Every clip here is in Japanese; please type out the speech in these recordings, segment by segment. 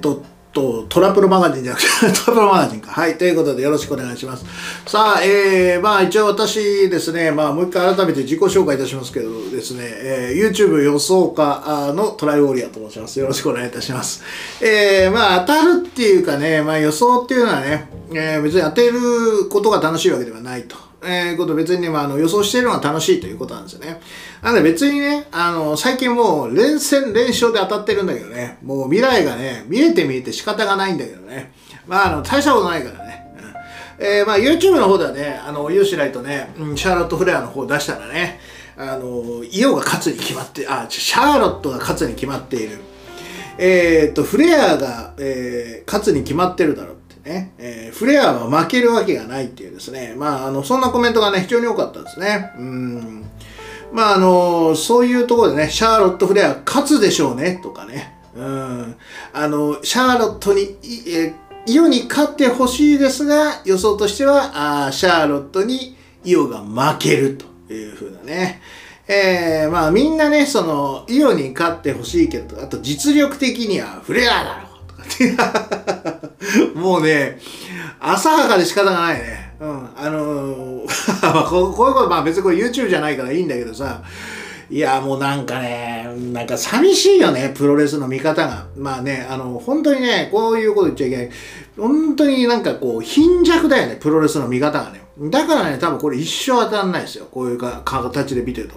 ー、と、と、トラプロマガジンじゃなくて、トラプロマガジンか。はい。ということでよろしくお願いします。さあ、えー、まあ一応私ですね、まあもう一回改めて自己紹介いたしますけどですね、えー、YouTube 予想家のトライウォリアと申します。よろしくお願いいたします。えー、まあ当たるっていうかね、まあ予想っていうのはね、えー、別に当てることが楽しいわけではないと。えー、こと別にね、まあ、あの予想してるのが楽しいということなんですよね。なので別にね、あの、最近もう連戦連勝で当たってるんだけどね、もう未来がね、見えて見えて仕方がないんだけどね。まあ、あの、大したことないからね。うん、えー、まあ、YouTube の方ではね、あの、ユーシライとね、うんシャーロット・フレアの方出したらね、あの、イオが勝つに決まって、あ、シャーロットが勝つに決まっている。えー、っと、フレアが、えー、勝つに決まってるだろう。ね、えー、フレアは負けるわけがないっていうですね、まあ、あの、そんなコメントがね、非常に多かったですね。うん。まあ、あの、そういうところでね、シャーロット・フレア勝つでしょうね、とかね。うん。あの、シャーロットに、えイオに勝ってほしいですが、予想としては、あシャーロットにイオが負けるというふうなね。えー、まあみんなね、その、イオに勝ってほしいけど、あと実力的にはフレアだろうとかって もうね、浅はかで仕方がないね。うん。あのー、こういうこと、まあ別にこれ YouTube じゃないからいいんだけどさ、いや、もうなんかね、なんか寂しいよね、プロレスの見方が。まあね、あの、本当にね、こういうこと言っちゃいけない。本当になんかこう、貧弱だよね、プロレスの見方がね。だからね、多分これ一生当たんないですよ。こういうか形で見てると。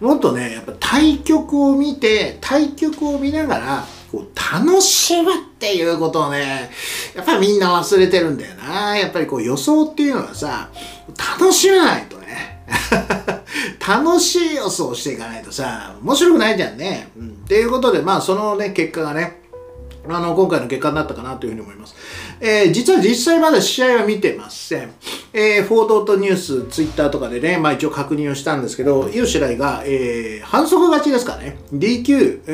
もっとね、やっぱ対局を見て、対局を見ながら、こう楽しむっていうことをね、やっぱりみんな忘れてるんだよな。やっぱりこう予想っていうのはさ、楽しめないとね。楽しい予想をしていかないとさ、面白くないじゃんね。うん。っていうことで、まあそのね、結果がね、あの、今回の結果になったかなというふうに思います。えー、実は実際まだ試合は見てません。えー、フォードとニュース、ツイッターとかでね、まあ一応確認をしたんですけど、イオシライが、えー、反則勝ちですかね。DQ、え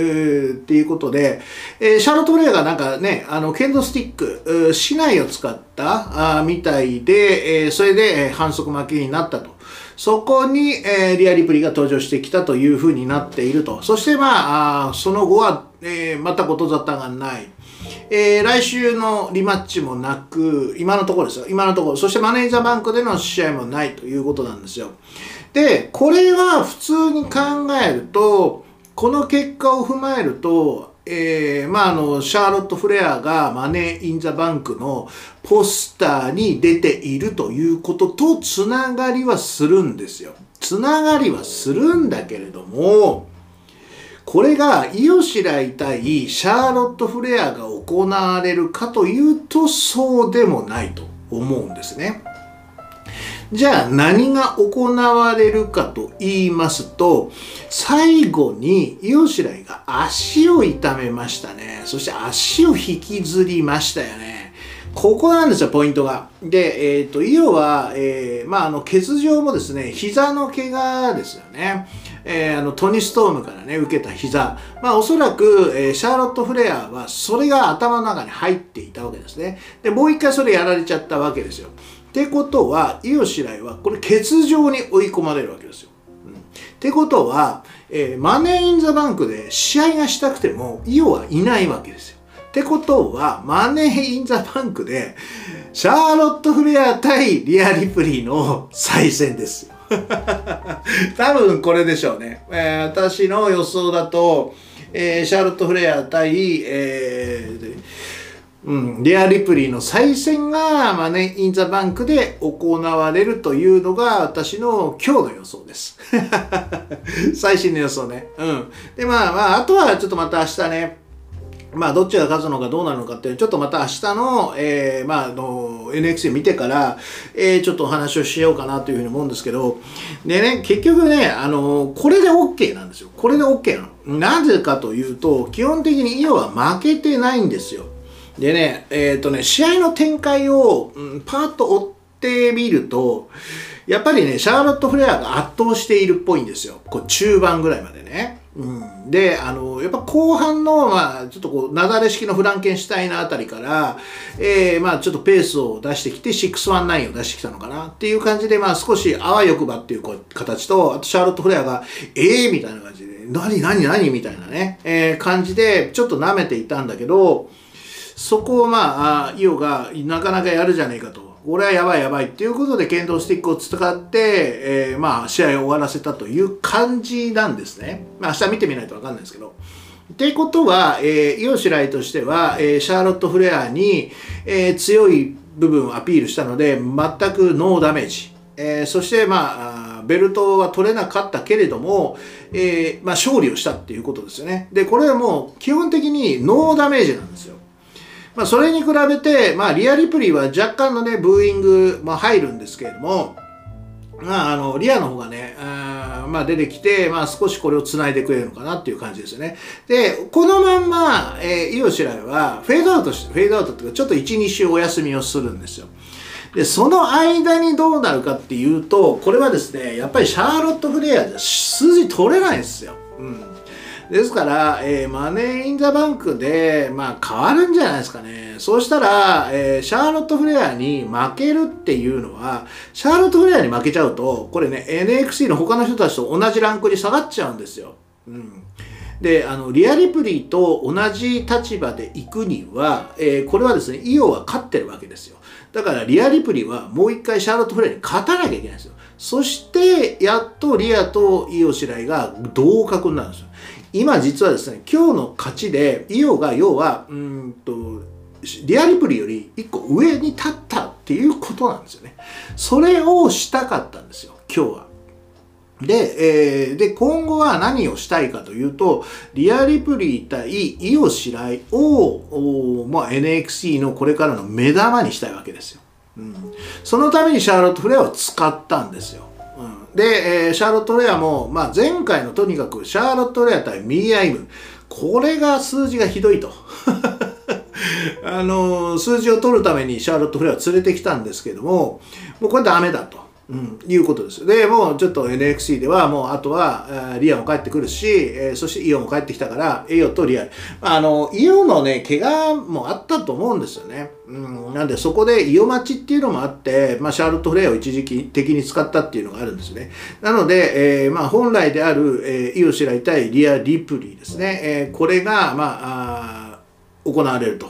ー、っていうことで、えー、シャロット・レアがなんかね、あの、ケンドスティック、市内を使ったあみたいで、えー、それで、えー、反則負けになったと。そこに、えー、リア・リプリが登場してきたというふうになっていると。そしてまあ、あその後は、えー、またことざたがない。えー、来週のリマッチもなく、今のところですよ。今のところ。そしてマネージャーバンクでの試合もないということなんですよ。で、これは普通に考えると、この結果を踏まえると、えー、まあ、あの、シャーロット・フレアがマネー・イン・ザ・バンクのポスターに出ているということとつながりはするんですよ。つながりはするんだけれども、これがイオシライ対シャーロット・フレアが行われるかというとそうでもないと思うんですね。じゃあ何が行われるかと言いますと、最後にイオシライが足を痛めましたね。そして足を引きずりましたよね。ここなんですよ、ポイントが。で、えっ、ー、と、イオは、えー、まあ、あの、欠場もですね、膝の怪我ですよね。えー、あのトニストームからね受けた膝。まあおそらく、えー、シャーロット・フレアはそれが頭の中に入っていたわけですね。でもう一回それやられちゃったわけですよ。ってことはイオシライはこれ欠場に追い込まれるわけですよ、うん、ってことは、えー、マネー・イン・ザ・バンクで試合がしたくてもイオはいないわけですよ。ってことはマネー・イン・ザ・バンクでシャーロット・フレア対リア・リプリーの再戦ですよ 多分これでしょうね。えー、私の予想だと、えー、シャーロット・フレア対、えー、うん、リア・リプリーの再戦が、まあね、イン・ザ・バンクで行われるというのが私の今日の予想です。最新の予想ね。うん。で、まあまあ、あとはちょっとまた明日ね、まあ、どっちが勝つのかどうなのかっていう、ちょっとまた明日の、えー、まあ、の、NXT 見てから、えー、ちょっとお話をしようかなというふうに思うんですけど、でね、結局ね、あの、これで OK なんですよ。これで OK なの。なぜかというと、基本的にイオは負けてないんですよ。でね、えっ、ー、とね、試合の展開を、うん、パーッと追ってみると、やっぱりね、シャーロット・フレアが圧倒しているっぽいんですよ。こう中盤ぐらいまでね。で、あの、やっぱ後半の、まあ、ちょっとこう、なだれ式のフランケンシュタイナあたりから、えー、まあ、ちょっとペースを出してきて、619を出してきたのかなっていう感じで、まあ、少しあわよくばっていう形と、あとシャーロット・フレアが、ええー、みたいな感じで、何何何みたいなね、えー、感じで、ちょっと舐めていたんだけど、そこをまあ、イオがなかなかやるじゃねえかと。これはやばいやばいっていうことで剣道スティックを使って、えー、まあ試合を終わらせたという感じなんですね。まあ明日見てみないとわかんないですけど。ってことは、えー、イオシライとしては、えー、シャーロット・フレアに、えー、強い部分をアピールしたので、全くノーダメージ。えー、そして、まあ、ベルトは取れなかったけれども、えー、まあ、勝利をしたっていうことですよね。で、これはもう基本的にノーダメージなんですよ。まあ、それに比べて、まあ、リア・リプリーは若干のね、ブーイング、まあ、入るんですけれども、まあ、あの、リアの方がね、あまあ、出てきて、まあ、少しこれを繋いでくれるのかなっていう感じですよね。で、このまんま、えー、イオシライは、フェードアウトして、フェードアウトっていうか、ちょっと1、2週お休みをするんですよ。で、その間にどうなるかっていうと、これはですね、やっぱりシャーロット・フレアじゃ数字取れないんですよ。うん。ですから、えー、マネー・イン・ザ・バンクで、まあ、変わるんじゃないですかね。そうしたら、えー、シャーロット・フレアに負けるっていうのは、シャーロット・フレアに負けちゃうと、これね、NXC の他の人たちと同じランクに下がっちゃうんですよ。うん。で、あの、リア・リプリーと同じ立場で行くには、えー、これはですね、イオは勝ってるわけですよ。だから、リア・リプリーはもう一回シャーロット・フレアに勝たなきゃいけないんですよ。そして、やっとリアとイオ・シライが同格になるんですよ。今実はですね、今日の勝ちで、イオが要は、うんと、リアリプリより一個上に立ったっていうことなんですよね。それをしたかったんですよ、今日は。で、えー、で、今後は何をしたいかというと、リアリプリー対イオシライを、まあ、NXT のこれからの目玉にしたいわけですよ。うん、そのためにシャーロット・フレアを使ったんですよ。で、えー、シャーロット・レアも、まあ、前回のとにかくシャーロット・レア対ミーアイムこれが数字がひどいと。あの数字を取るためにシャーロット・フレアを連れてきたんですけども、もうこれダメだと。うん、いうことです。で、もうちょっと NXC ではもうあとはリアも帰ってくるし、えー、そしてイオンも帰ってきたから、イオとリア。あの、イオのね、怪我もあったと思うんですよね。うん、なんでそこでイオ待ちっていうのもあって、まあ、シャーロット・フレアを一時期的に使ったっていうのがあるんですね。なので、えー、まあ、本来である、えー、イオシライ対リア・リプリーですね。えー、これが、まあ、あ行われると。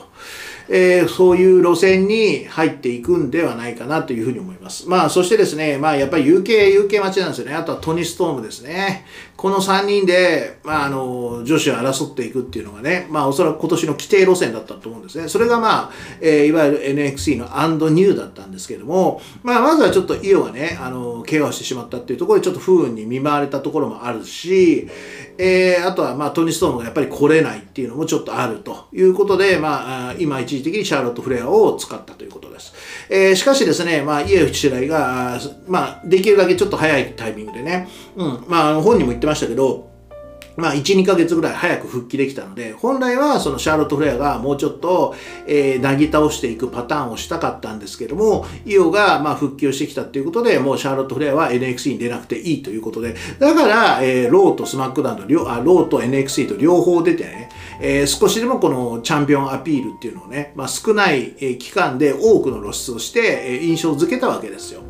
えー、そういう路線に入っていくんではないかなというふうに思います。まあ、そしてですね、まあ、やっぱり UK、UK 街なんですよね。あとはトニストームですね。この3人で、まあ、あの、女子を争っていくっていうのがね、まあ、おそらく今年の規定路線だったと思うんですね。それがまあ、えー、いわゆる NXC のアンドニューだったんですけども、まあ、まずはちょっとイオがね、あの、怪我をしてしまったっていうところでちょっと不運に見舞われたところもあるし、えー、あとは、まあ、トニーストームがやっぱり来れないっていうのもちょっとあるということで、まあ、今一時的にシャーロット・フレアを使ったということです。えー、しかしですね、まあ、イオ・シライが、まあ、できるだけちょっと早いタイミングでね、うん、まあ、本人も言ってましたけど、まあ、1、2ヶ月ぐらい早く復帰できたので、本来はそのシャーロット・フレアがもうちょっと、えー、なぎ倒していくパターンをしたかったんですけども、イオがまあ復帰をしてきたっていうことで、もうシャーロット・フレアは NXT に出なくていいということで、だから、えー、ローとスマックダウンと両、あ、ローと NXT と両方出てね、えー、少しでもこのチャンピオンアピールっていうのをね、まあ、少ない、期間で多くの露出をして、え印象づけたわけですよ。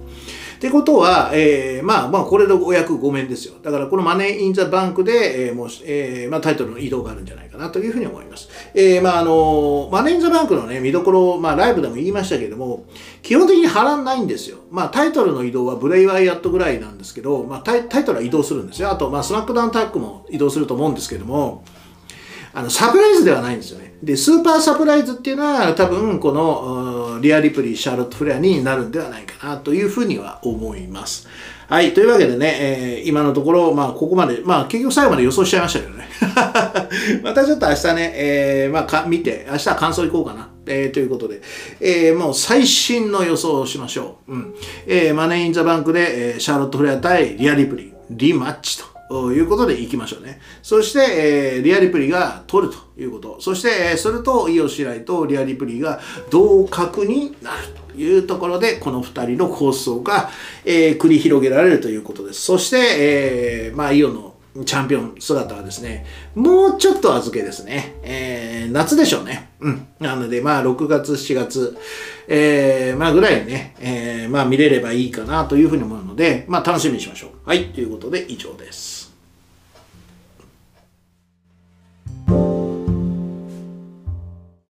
ってことは、えー、まあまあ、これでお役御免ですよ。だからこのマネー・イン・ザ・バンクで、えー、もう、えー、まあタイトルの移動があるんじゃないかなというふうに思います。えー、まああの、マネー・イン・ザ・バンクのね、見どころ、まあライブでも言いましたけども、基本的に波乱ないんですよ。まあタイトルの移動はブレイワイヤットぐらいなんですけど、まあタイタイトルは移動するんですよ。あと、まあスマックダウンタッグも移動すると思うんですけども、あの、サプライズではないんですよね。で、スーパーサプライズっていうのは多分この、リア・リプリー、シャーロット・フレアになるんではないかなというふうには思います。はい。というわけでね、えー、今のところ、まあ、ここまで、まあ、結局最後まで予想しちゃいましたけどね。またちょっと明日ね、えー、まあ、か、見て、明日は感想いこうかな。えー、ということで、えー、もう最新の予想をしましょう。うん。えー、マネー・イン・ザ・バンクで、えー、シャーロット・フレア対リア・リプリー、リマッチと。ということでいきましょうね。そして、えー、リアリプリが取るということ。そして、えー、それとイオシライとリアリプリが同格になるというところで、この二人の構想が、えー、繰り広げられるということです。そして、えー、まあ、イオのチャンピオン姿はですね、もうちょっと預けですね。えー、夏でしょうね。うん。なので、まあ、6月、7月、えー、まあ、ぐらいね、えー、まあ、見れればいいかなというふうに思うので、まあ、楽しみにしましょう。はい。ということで、以上です。